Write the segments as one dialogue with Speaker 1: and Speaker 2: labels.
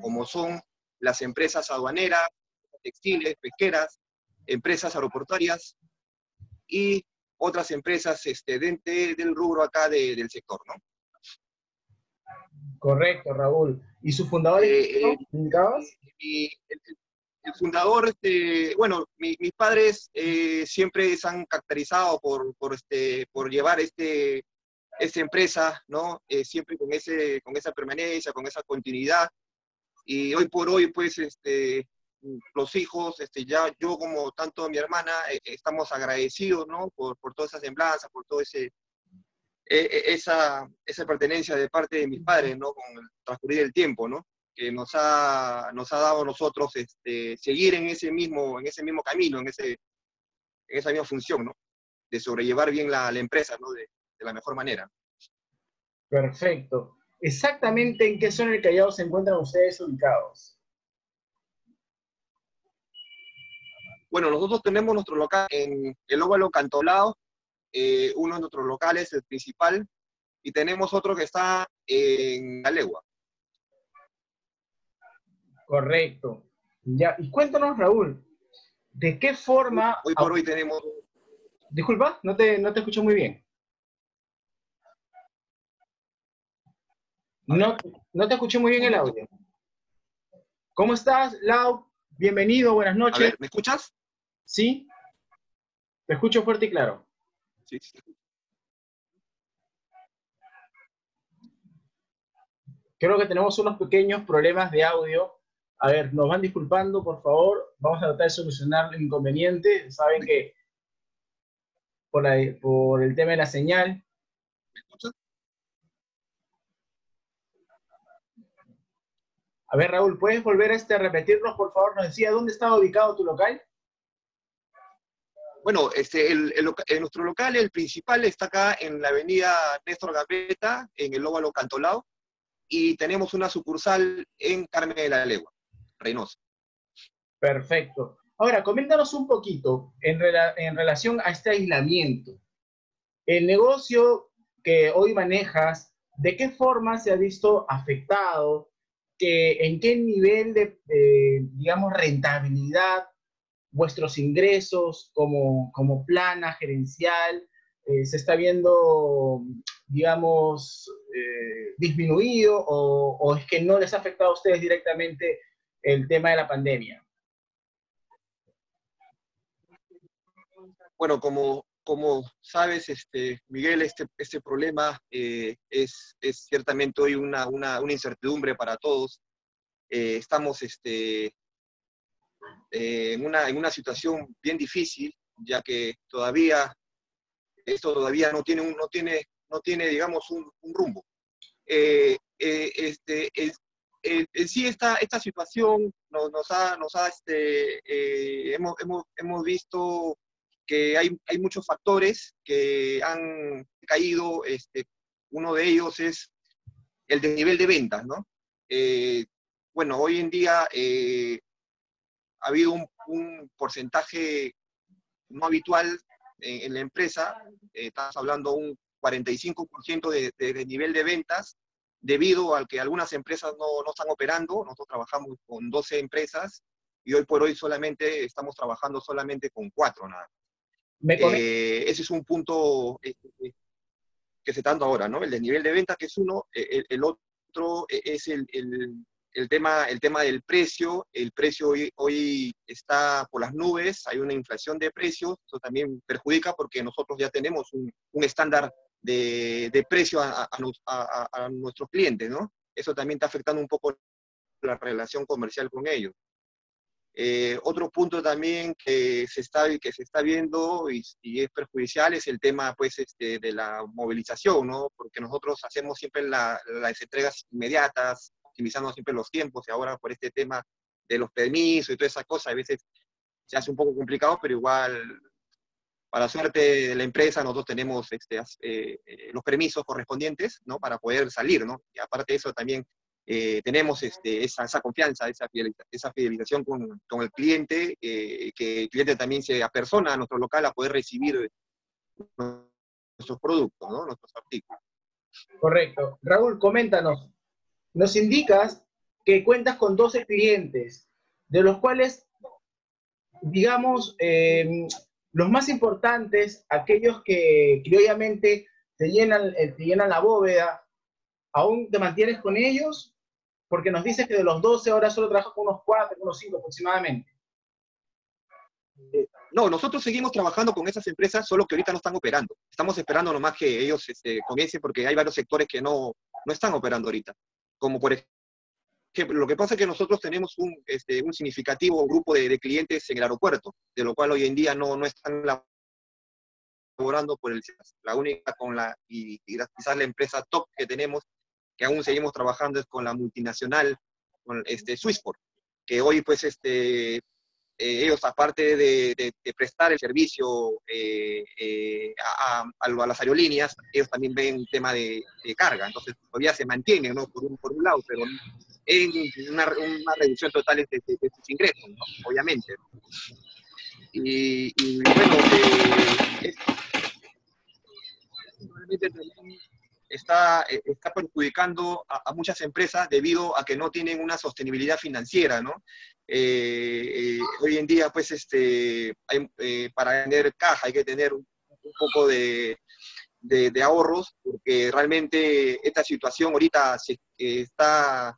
Speaker 1: como son las empresas aduaneras, textiles, pesqueras, empresas aeroportuarias y otras empresas este, del rubro acá del sector, ¿no?
Speaker 2: Correcto, Raúl. ¿Y su fundador eh, eh
Speaker 1: el, fundador, este, bueno, mis padres eh, siempre se han caracterizado por, por, este, por llevar este, esta empresa, ¿no? Eh, siempre con, ese, con esa permanencia, con esa continuidad. Y hoy por hoy, pues, este, los hijos, este, ya yo como tanto mi hermana, estamos agradecidos, ¿no? Por, por toda esa semblanza, por todo ese, e, e, esa, esa pertenencia de parte de mis padres, ¿no? Con el transcurrir del tiempo, ¿no? Que nos ha, nos ha dado a nosotros este, seguir en ese, mismo, en ese mismo camino, en, ese, en esa misma función, ¿no? De sobrellevar bien la, la empresa, ¿no? De, de, la mejor manera.
Speaker 2: Perfecto. ¿Exactamente en qué zona del Callao se encuentran ustedes ubicados?
Speaker 1: Bueno, nosotros tenemos nuestro local en el Óvalo Cantolao, eh, uno de nuestros locales, el principal, y tenemos otro que está en la legua.
Speaker 2: Correcto. Ya, y cuéntanos, Raúl, ¿de qué forma...
Speaker 1: Hoy por hoy tenemos...
Speaker 2: Disculpa, no te, no te escucho muy bien. No, no te escuché muy bien el audio. ¿Cómo estás, Lau? Bienvenido, buenas noches.
Speaker 1: ¿Me escuchas?
Speaker 2: Sí. Te escucho fuerte y claro. Creo que tenemos unos pequeños problemas de audio. A ver, nos van disculpando, por favor. Vamos a tratar de solucionar el inconveniente. Saben que por, por el tema de la señal. A ver, Raúl, ¿puedes volver a este, repetirnos, por favor? Nos decía, ¿dónde estaba ubicado tu local?
Speaker 1: Bueno, este, el, nuestro local, el principal, está acá en la avenida Néstor Gaveta, en el Óvalo Cantolao, y tenemos una sucursal en Carmen de la Legua, Reynosa.
Speaker 2: Perfecto. Ahora, coméntanos un poquito en, en relación a este aislamiento. El negocio que hoy manejas, ¿de qué forma se ha visto afectado? Que, ¿En qué nivel de, digamos, rentabilidad vuestros ingresos como, como plana gerencial eh, se está viendo, digamos, eh, disminuido o, o, es que no les ha afectado a ustedes directamente el tema de la pandemia?
Speaker 1: Bueno, como, como sabes, este, Miguel, este, este problema eh, es, es, ciertamente hoy una, una, una incertidumbre para todos. estamos este, eh, en, una, en una situación bien difícil, ya que todavía esto todavía no tiene, un, no tiene, no tiene digamos, un, rumbo. Eh, eh, este, en sí esta, esta situación nos, nos ha, nos ha este, hemos, hemos, hemos, visto que hay, hay, muchos factores que han caído. Este, uno de ellos es el desnivel de ventas, ¿no? bueno, hoy en día ha habido un, porcentaje no habitual en, la empresa, eh, estamos hablando un 45% de, de, nivel de ventas, debido al que algunas empresas no, no, están operando. Nosotros trabajamos con 12 empresas y hoy por hoy solamente estamos trabajando solamente con cuatro nada. Eh, ese es un punto eh, que se está dando ahora, ¿no? El de nivel de ventas, que es uno, el, el otro es el, el, el tema, el tema del precio, el precio hoy, hoy, está por las nubes, hay una inflación de precios, eso también perjudica porque nosotros ya tenemos un, un estándar de, de precio a, a, a, nuestros clientes, ¿no? Eso también está afectando un poco la relación comercial con ellos. Eh, otro punto también que se está, que se está viendo y, y, es perjudicial es el tema pues, este, de la movilización, ¿no? porque nosotros hacemos siempre la, las entregas inmediatas, optimizando siempre los tiempos y ahora por este tema de los permisos y toda esa cosa, a veces se hace un poco complicado, pero igual, para suerte de la empresa, nosotros tenemos este, eh, eh, los permisos correspondientes, ¿no? Para poder salir, ¿no? Y aparte de eso también eh, tenemos este, esa, confianza, esa, esa fidelización con, el cliente, que el cliente también se apersona a nuestro local a poder recibir nuestros productos, ¿no? Nuestros artículos.
Speaker 2: Correcto. Raúl, coméntanos, nos indicas que cuentas con 12 clientes, de los cuales, digamos, em, los más importantes, aquellos que, obviamente te eh, te llenan la bóveda, ¿aún te mantienes con ellos? Porque nos dices que de los 12 ahora solo trabajas con unos 4, unos 5 aproximadamente.
Speaker 1: Eh, no, nosotros seguimos trabajando con esas empresas, solo que ahorita no están operando. Estamos esperando nomás que ellos este, comiencen porque hay varios sectores que no, no están operando ahorita. Como por ejemplo, lo que pasa es que nosotros tenemos un, este, un significativo grupo de, clientes en el aeropuerto, de lo cual hoy en día no, no están laborando por el La única con la, y, quizás la empresa top que tenemos, que aún seguimos trabajando es con la multinacional, con este, Swissport, que hoy pues este, eh, ellos, aparte de, prestar el servicio eh, eh, a, las aerolíneas, ellos también ven tema de, carga. Entonces, todavía se mantiene, ¿no? Por un, por un lado, pero en una, reducción total de, sus ingresos, obviamente. Y, bueno, está, está perjudicando a, a, muchas empresas debido a que no tienen una sostenibilidad financiera, ¿no? Eh, eh, hoy en día, pues, este, eh, para tener caja hay que tener un, poco de, de, ahorros, porque realmente esta situación ahorita se, está,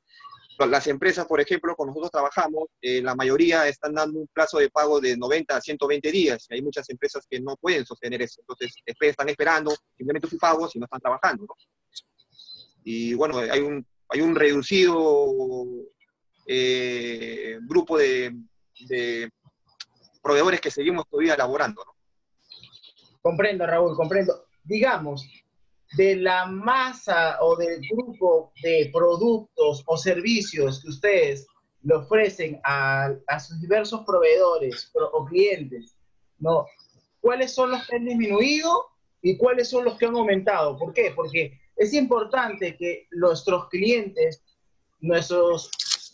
Speaker 1: las empresas, por ejemplo, con nosotros trabajamos, la mayoría están dando un plazo de pago de 90 a 120 días. Hay muchas empresas que no pueden sostener eso. Entonces, están esperando simplemente su pago si no están trabajando. Y bueno, hay un, hay un reducido eh, grupo de, proveedores que seguimos todavía elaborando.
Speaker 2: Comprendo, Raúl, comprendo. Digamos, de la masa o del grupo de productos o servicios que ustedes le ofrecen a, sus diversos proveedores o clientes, ¿no? ¿Cuáles son los que han disminuido y cuáles son los que han aumentado? ¿Por qué? Porque es importante que nuestros clientes, nuestros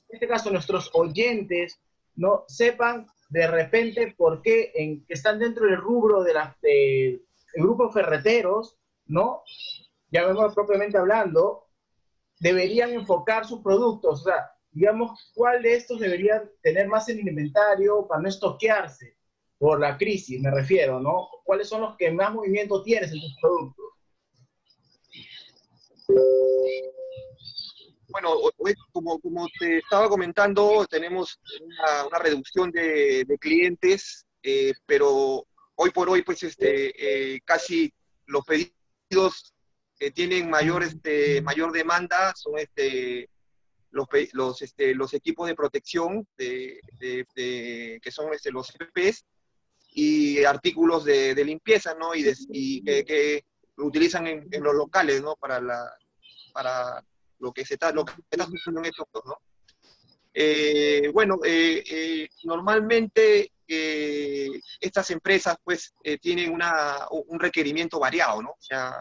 Speaker 2: en este caso nuestros oyentes, no sepan de repente por qué en, están dentro del rubro de la, de, grupo ferreteros, ¿no? Ya vemos propiamente hablando, deberían enfocar sus productos, o sea, digamos, cuál de estos deberían tener más en el inventario para no estoquearse por la crisis, me refiero, ¿no? ¿Cuáles son los que más movimiento tienes en tus productos?
Speaker 1: bueno, como, como te estaba comentando, tenemos una, reducción de, clientes, eh, pero hoy por hoy, pues, este, eh, casi los pedidos que tienen mayor, este, mayor demanda son este, los, los, este, los equipos de protección de, que son este, los EPPs y artículos de, limpieza, ¿no? Y, y que, que, utilizan en, en, los locales, ¿no? Para la, para lo que se está, lo que está sucediendo en estos dos, ¿no? Eh, bueno, eh, eh, normalmente estas empresas pues tienen un requerimiento variado, ¿no? O sea,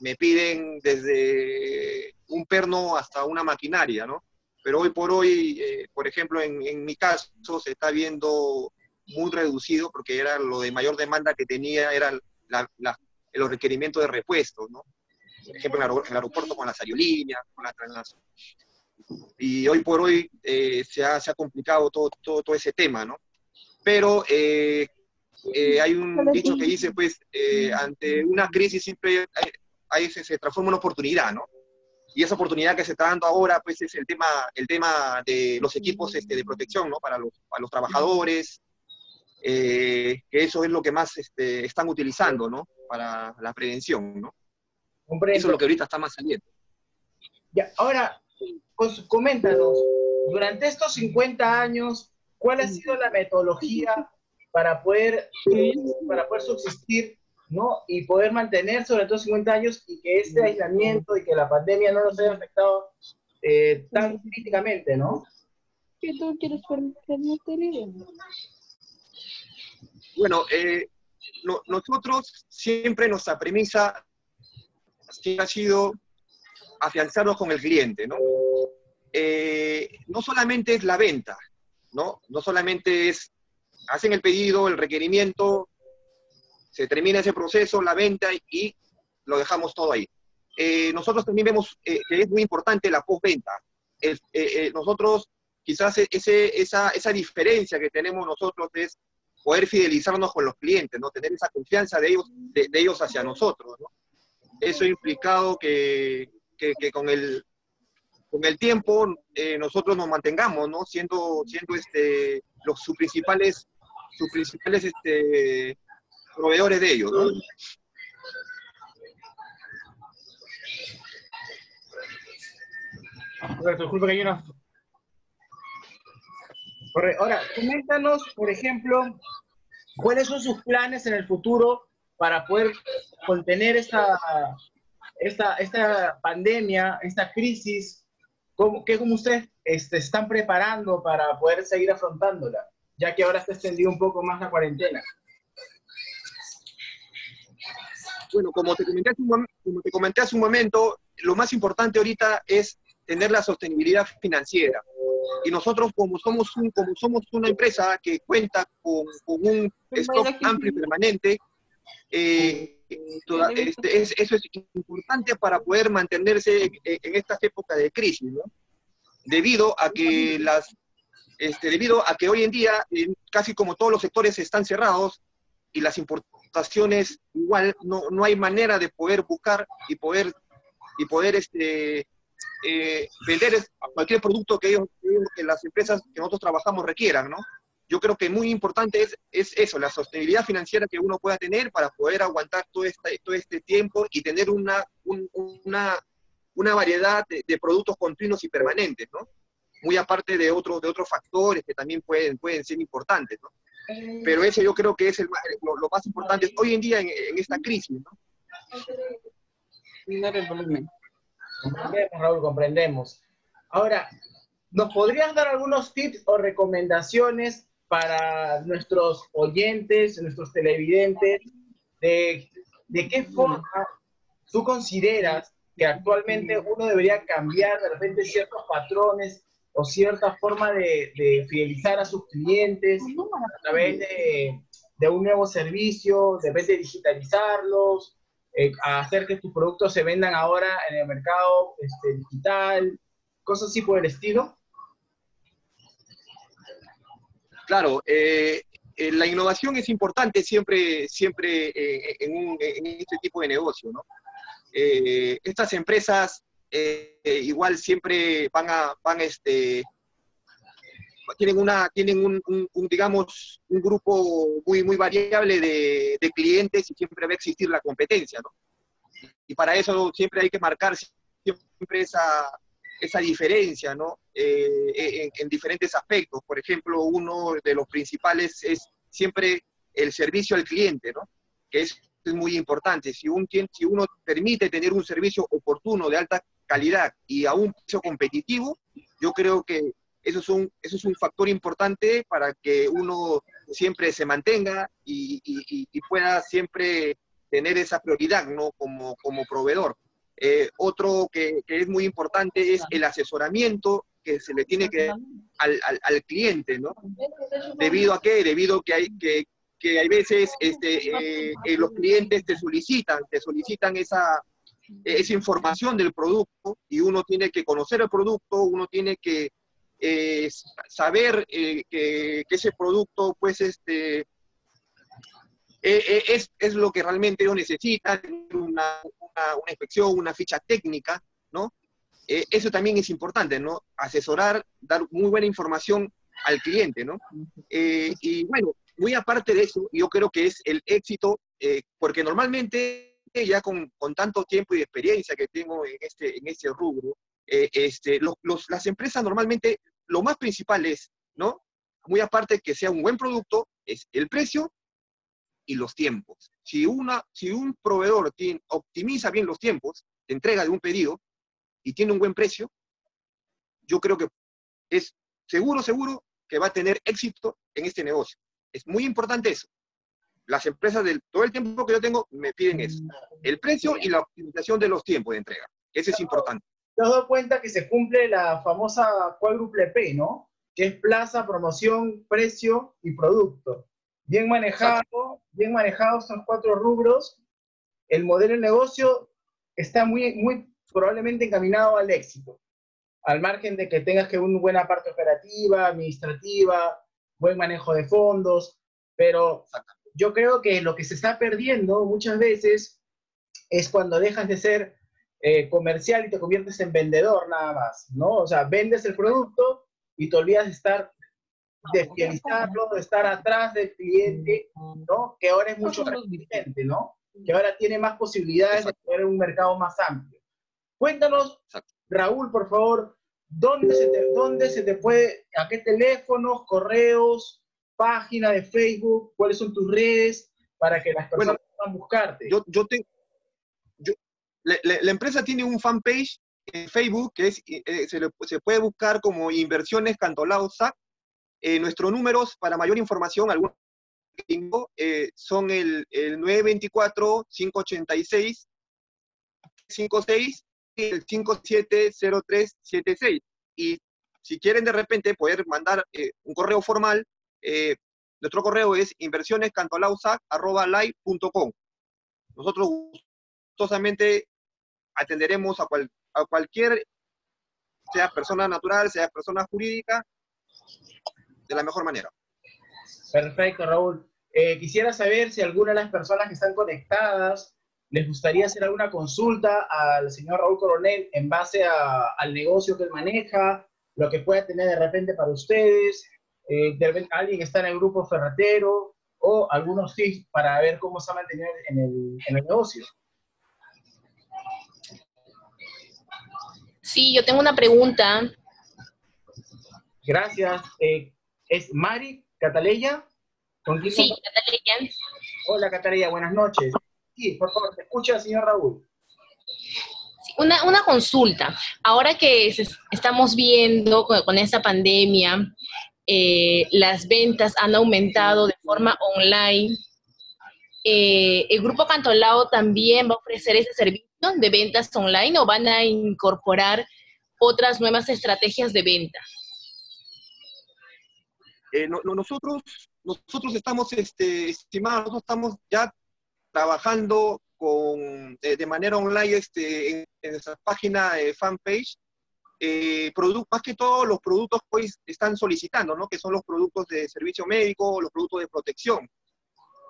Speaker 1: me piden desde un perno hasta una maquinaria, ¿no? Pero hoy por hoy, por ejemplo, en, mi caso se está viendo muy reducido porque era lo de mayor demanda que tenía, era la, los requerimientos de repuestos, ¿no? por ejemplo, en el aeropuerto con las aerolíneas, con las. Y hoy por hoy eh, se, ha, se, ha, complicado todo, todo, todo, ese tema, ¿no? Pero eh, eh, hay un dicho que dice, pues, ante una crisis siempre hay, se, transforma en una oportunidad, ¿no? Y esa oportunidad que se está dando ahora, pues, es el tema, el tema de los equipos este, de protección, ¿no? Para los, para los trabajadores, que eso es lo que más este, están utilizando, ¿no? Para la prevención, ¿no? Eso es lo que ahorita está más saliendo.
Speaker 2: Ya, ahora, pues, coméntanos, durante estos 50 años, ¿cuál ha sido la metodología para poder, para poder subsistir ¿no? y poder mantener sobre estos 50 años y que este aislamiento y que la pandemia no nos haya afectado eh, tan críticamente, ¿no?
Speaker 3: ¿Qué tú quieres
Speaker 1: Bueno, eh, nosotros siempre nuestra premisa ha sido afianzarnos con el cliente, ¿no? Eh, no solamente es la venta, ¿no? No solamente es, hacen el pedido, el requerimiento, se termina ese proceso, la venta y lo dejamos todo ahí. Eh, nosotros también vemos eh, que es muy importante la postventa, nosotros, quizás e, esa, esa diferencia que tenemos nosotros es poder fidelizarnos con los clientes, ¿no? Tener esa confianza de ellos, de, ellos hacia nosotros, ¿no? Eso ha implicado que, que, con, el, con el tiempo eh, nosotros nos mantengamos, ¿no? Siendo, siendo este, los, sus principales, sus principales este, proveedores de ellos, ¿no?
Speaker 2: disculpa que hay Ahora, coméntanos, por ejemplo, cuáles son sus planes en el futuro para poder contener esta, esta, esta pandemia, esta crisis, ¿Cómo, ¿qué como ustedes este, están preparando para poder seguir afrontándola, ya que ahora está extendido un poco más la cuarentena?
Speaker 1: Bueno, como te comenté como te comenté hace un momento, lo más importante ahorita es tener la sostenibilidad financiera y nosotros como somos, un, como somos una empresa que cuenta con, un stock amplio y permanente, eh, este, eso es importante para poder mantenerse en, estas épocas de crisis, ¿no? Debido a que las, este, debido a que hoy en día casi como todos los sectores están cerrados y las importaciones igual no, no hay manera de poder buscar y poder y poder este, eh, vender cualquier producto que, ellos, que las empresas que nosotros trabajamos requieran, ¿no? Yo creo que muy importante es, es eso, la sostenibilidad financiera que uno pueda tener para poder aguantar todo este, todo este tiempo y tener una, una, una variedad de, productos continuos y permanentes, ¿no? Muy aparte de otros, de otros factores que también pueden, pueden ser importantes, ¿no? Pero ese yo creo que es el, lo, más importante hoy en día en, en esta crisis, ¿no?
Speaker 2: Comprendemos, Raúl, comprendemos. Ahora, ¿nos podrías dar algunos tips o recomendaciones para nuestros oyentes, nuestros televidentes, de, de qué forma tú consideras que actualmente uno debería cambiar de repente ciertos patrones o cierta forma de, de fidelizar a sus clientes a través de, de, un nuevo servicio, de repente digitalizarlos, eh, hacer que tus productos se vendan ahora en el mercado este, digital, cosas así por el estilo?
Speaker 1: Claro, eh, eh, la innovación es importante siempre, siempre en, este tipo de negocio, ¿no? estas empresas igual siempre van a, van este, tienen una, tienen un, digamos, un grupo muy, muy variable de, clientes y siempre va a existir la competencia, ¿no? Y para eso siempre hay que marcar siempre esa, esa diferencia, ¿no? Eh, en, diferentes aspectos. Por ejemplo, uno de los principales es siempre el servicio al cliente, ¿no? Que es, muy importante. Si, un, si uno permite tener un servicio oportuno, de alta calidad y a un precio competitivo, yo creo que eso es un, eso es un factor importante para que uno siempre se mantenga y, pueda siempre tener esa prioridad ¿no? como, como proveedor. Eh, otro que, es muy importante es el asesoramiento que se le tiene que dar al, al, cliente, ¿no? ¿Debido a qué? Debido a que hay, que, que hay veces este, eh, eh, los clientes te solicitan, te solicitan esa, esa información del producto y uno tiene que conocer el producto, uno tiene que saber eh, que, ese producto, pues, este, es, es, lo que realmente ellos necesitan, una, una, una inspección, una ficha técnica, ¿no? eso también es importante, ¿no? Asesorar, dar muy buena información al cliente, ¿no? y bueno, muy aparte de eso, yo creo que es el éxito, porque normalmente ya con, con, tanto tiempo y experiencia que tengo en este, en este rubro, este, los, las empresas normalmente lo más principal es, ¿no? Muy aparte que sea un buen producto, es el precio y los tiempos. Si, una, si un proveedor tiene, optimiza bien los tiempos de entrega de un pedido y tiene un buen precio, yo creo que es seguro, seguro que va a tener éxito en este negocio. Es muy importante eso. Las empresas del todo el tiempo que yo tengo me piden eso. El precio y la optimización de los tiempos de entrega. Ese es importante
Speaker 2: te has dado cuenta que se cumple la famosa cuádruple P, ¿no? Que es plaza, promoción, precio y producto. Bien manejado, bien manejados estos cuatro rubros, el modelo de negocio está muy, muy probablemente encaminado al éxito. al margen de que tengas que una buena parte operativa, administrativa, buen manejo de fondos, pero yo creo que lo que se está perdiendo muchas veces es cuando dejas de ser eh, comercial y te conviertes en vendedor nada más, ¿no? O sea, vendes el producto y te olvidas de estar, de fidelizarlo, de estar atrás del cliente, ¿no? Que ahora es mucho más inteligente, ¿no? Que ahora tiene más posibilidades de tener un mercado más amplio. Cuéntanos, Raúl, por favor, ¿dónde se, te, ¿dónde se te puede, a qué teléfonos, correos, página de Facebook, cuáles son tus redes para que las personas puedan buscarte?
Speaker 1: Yo, yo, tengo la, empresa tiene un fanpage en Facebook que es, eh, se, puede buscar como Inversiones Cantolao SAC. Eh, nuestros números para mayor información, algunos eh, son el, 924-586-56 y el 570376. Y si quieren de repente poder mandar un correo formal, nuestro correo es inversionescantolausac.live.com. Nosotros gustosamente atenderemos a, a cualquier, sea persona natural, sea persona jurídica, de la mejor manera.
Speaker 2: Perfecto, Raúl. Eh, quisiera saber si alguna de las personas que están conectadas les gustaría hacer alguna consulta al señor Raúl Coronel en base al negocio que él maneja, lo que pueda tener de repente para ustedes, eh, de repente alguien que está en el grupo ferretero o algunos tips para ver cómo se va a mantener en el, en el negocio.
Speaker 3: Sí, yo tengo una pregunta.
Speaker 2: Gracias. Eh, ¿Es Mari Cataleya?
Speaker 3: sí, Cataleya.
Speaker 2: Hola, Cataleya, buenas noches. Sí, por favor, te escucha, señor Raúl.
Speaker 3: Una, una, consulta. Ahora que estamos viendo con, esta pandemia, eh, las ventas han aumentado de forma online. Eh, ¿El Grupo Cantolao también va a ofrecer ese servicio de ventas online o van a incorporar otras nuevas estrategias de venta?
Speaker 1: Eh, nosotros, nosotros estamos, este, estimados, nosotros estamos ya trabajando con, eh, de manera online este, en, en página de fanpage, eh, más que todo los productos que hoy están solicitando, ¿no? que son los productos de servicio médico, los productos de protección.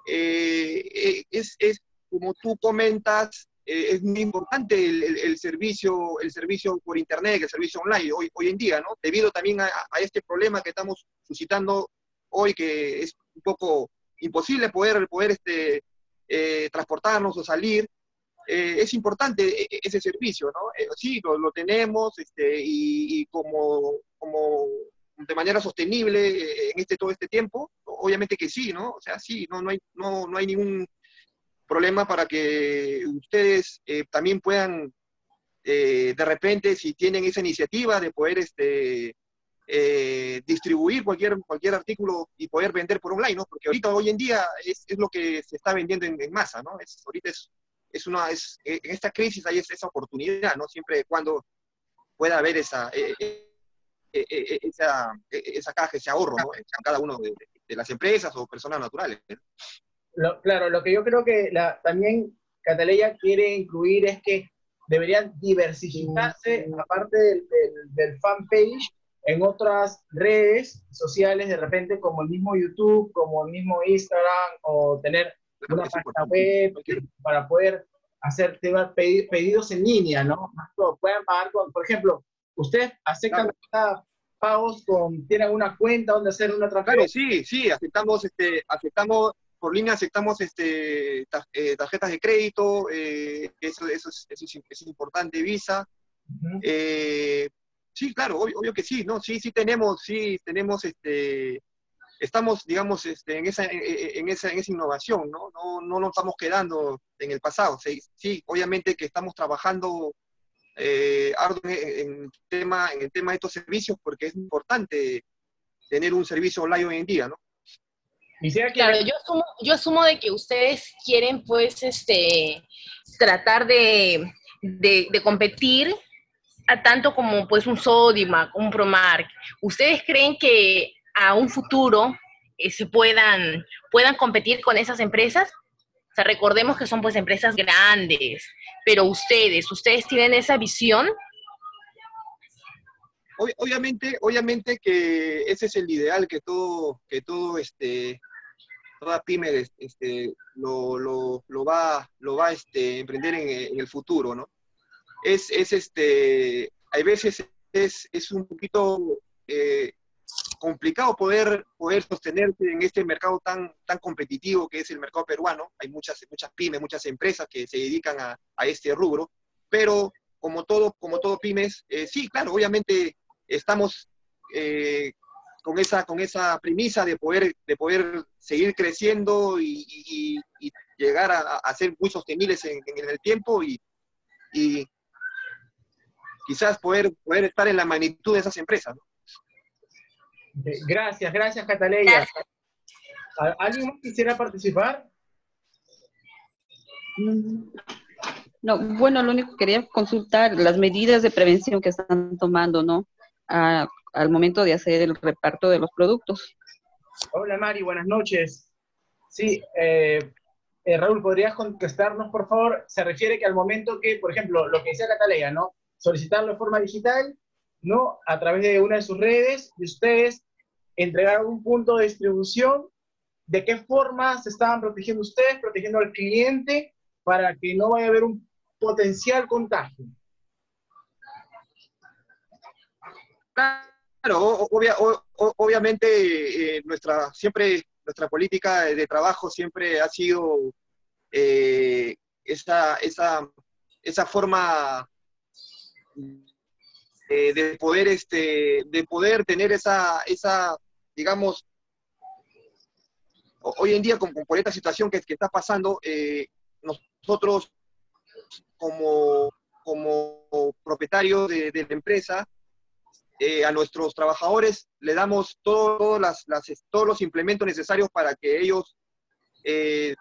Speaker 1: es, es, como tú comentas, eh, es muy importante el, servicio, el servicio por internet, el servicio online hoy, hoy en día, ¿no? Debido también a, este problema que estamos suscitando hoy, que es un poco imposible poder, poder este, eh, transportarnos o salir, eh, es importante e, e, ese servicio, ¿no? sí, lo, tenemos este, y, como, como de manera sostenible en este todo este tiempo, obviamente que sí, ¿no? O sea, sí, no, no, hay, no, no hay ningún problema para que ustedes eh, también puedan, eh, de repente, si tienen esa iniciativa de poder este, eh, distribuir cualquier, cualquier artículo y poder vender por online, ¿no? Porque ahorita, hoy en día, es, es lo que se está vendiendo en, masa, ¿no? Es, ahorita es, es una, es, en esta crisis hay esa oportunidad, ¿no? Siempre cuando pueda haber esa, esa, esa caja, ese ahorro, ¿no? En cada uno de, de las empresas o personas naturales. ¿no?
Speaker 2: Claro, lo que yo creo que la, también Cataleya quiere incluir es que deberían diversificarse, aparte del, del, fanpage, en otras redes sociales, de repente como el mismo YouTube, como el mismo Instagram, o tener una página web para poder hacer pedidos en línea, ¿no? Pueden pagar con, por ejemplo, ustedes aceptan pagos con, tienen una cuenta donde hacer una transferencia.
Speaker 1: Claro, sí, sí, aceptamos, este, aceptamos por línea aceptamos este, eh, tarjetas de crédito, eh, eso, eso, es, es, importante, Visa. Eh, sí, claro, obvio, que sí, ¿no? Sí, sí tenemos, sí tenemos, este, estamos, digamos, este, en, esa, en, esa, en esa innovación, ¿no? ¿no? No nos estamos quedando en el pasado. Sí, obviamente que estamos trabajando en, en, tema, en el tema de estos servicios porque es importante tener un servicio online hoy en día, ¿no?
Speaker 3: Claro, yo asumo, yo asumo de que ustedes quieren, pues, este, tratar de, competir a tanto como, pues, un Sodimac, un Promark. ¿Ustedes creen que a un futuro eh, se puedan, puedan competir con esas empresas? O sea, recordemos que son, pues, empresas grandes, pero ustedes, ¿ustedes tienen esa visión?
Speaker 1: obviamente, obviamente que ese es el ideal que todo, que todo este, toda pyme este, lo, lo, lo, va, lo va este, emprender en, el futuro, ¿no? Es, es, este, hay veces es, es un poquito eh, complicado poder, poder sostenerse en este mercado tan, tan competitivo que es el mercado peruano. Hay muchas, muchas pymes, muchas empresas que se dedican a, a este rubro, pero como todo, como todo pymes, eh, sí, claro, obviamente estamos eh, con, esa, con esa premisa de poder, de poder seguir creciendo y, llegar a, ser muy sostenibles en, el tiempo y, quizás poder, poder estar en la magnitud de esas empresas.
Speaker 2: Gracias, gracias Cataleya. ¿Alguien más quisiera participar?
Speaker 4: Mm, no, bueno, lo único que quería consultar, las medidas de prevención que están tomando, ¿no? Al momento de hacer el reparto de los productos.
Speaker 2: Hola Mari, buenas noches. Sí, eh, eh, Raúl, ¿podrías contestarnos, por favor? Se refiere que al momento que, por ejemplo, lo que decía Catalea, ¿no? Solicitarlo de forma digital, ¿no? A través de una de sus redes, y ustedes entregaron un punto de distribución. ¿De qué forma se estaban protegiendo ustedes, protegiendo al cliente para que no vaya a haber un potencial contagio?
Speaker 1: Claro, obviamente eh, nuestra, siempre, nuestra política de trabajo siempre ha sido eh, esa, esa, esa forma eh, de poder este de poder tener esa esa digamos hoy en día con, por esta situación que, que está pasando nosotros como como propietarios de, de la empresa eh, a nuestros trabajadores le damos todos los implementos necesarios para que ellos eh,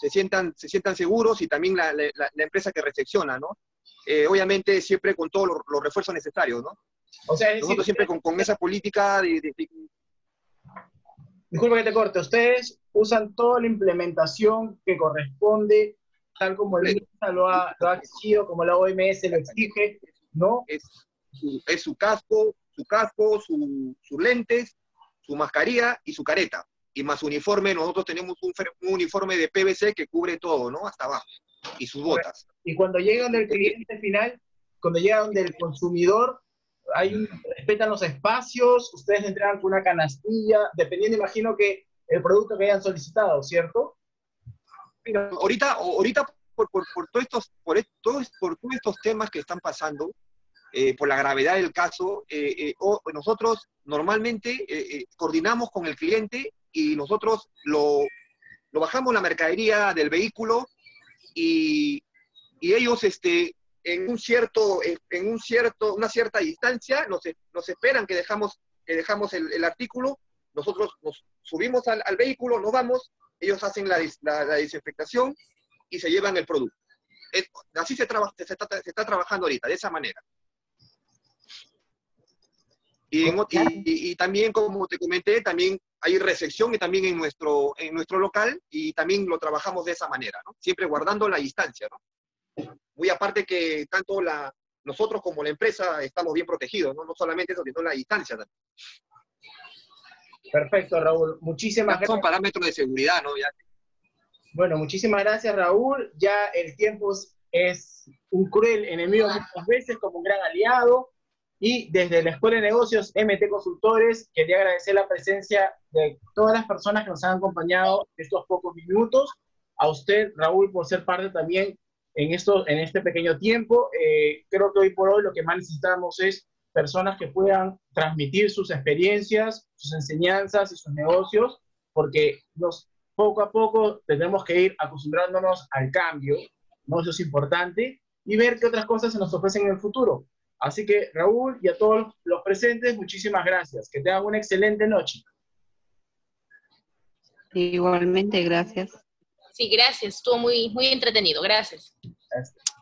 Speaker 1: se, sientan, se sientan seguros y también la, empresa que recepciona, ¿no? Eh, obviamente siempre con todos los, refuerzos necesarios, ¿no? O sea, Nosotros siempre con, esa política de,
Speaker 2: Disculpa que te corte, ustedes usan toda la implementación que corresponde, tal como el lo ha, lo ha exigido, como la OMS lo exige, ¿no?
Speaker 1: Es, es su casco, su casco, sus lentes, su mascarilla y su careta. Y más uniforme, nosotros tenemos un, uniforme de PVC que cubre todo, ¿no? Hasta abajo. Y sus botas.
Speaker 2: Y cuando llegan del cliente final, cuando llegan del consumidor, hay, respetan los espacios, ustedes entregan con una canastilla, dependiendo, imagino que el producto que hayan solicitado, ¿cierto?
Speaker 1: Pero ahorita, ahorita por, por, por, todos estos, por, estos, por todos estos temas que están pasando, eh, por la gravedad del caso, eh, eh, nosotros normalmente coordinamos con el cliente y nosotros lo, lo, bajamos la mercadería del vehículo y, y ellos este, en, un cierto, en un cierto, una cierta distancia nos, nos esperan que dejamos, que dejamos el, el artículo, nosotros nos subimos al, al, vehículo, nos vamos, ellos hacen la, la, desinfectación y se llevan el producto. así se, se, está, se está trabajando ahorita, de esa manera. Y, también, como te comenté, también hay recepción y también en nuestro, en nuestro local y también lo trabajamos de esa manera, ¿no? Siempre guardando la distancia, ¿no? Muy aparte que tanto la, nosotros como la empresa estamos bien protegidos, ¿no? No solamente eso, sino la distancia también.
Speaker 2: Perfecto, Raúl. Muchísimas
Speaker 1: gracias. Son parámetros de seguridad, ¿no?
Speaker 2: Bueno, muchísimas gracias, Raúl. Ya el tiempo es un cruel enemigo muchas veces, como un gran aliado. Y desde la Escuela de Negocios MT Consultores, quería agradecer la presencia de todas las personas que nos han acompañado estos pocos minutos. A usted, Raúl, por ser parte también en, esto, en este pequeño tiempo. Eh, creo que hoy por hoy lo que más necesitamos es personas que puedan transmitir sus experiencias, sus enseñanzas y sus negocios, porque nos, poco a poco tenemos que ir acostumbrándonos al cambio, ¿no? eso es importante, y ver qué otras cosas se nos ofrecen en el futuro. Así que Raúl y a todos los presentes, muchísimas gracias. Que tengan una excelente noche.
Speaker 4: Igualmente, gracias.
Speaker 3: Sí, gracias. Estuvo muy, muy entretenido. Gracias. gracias.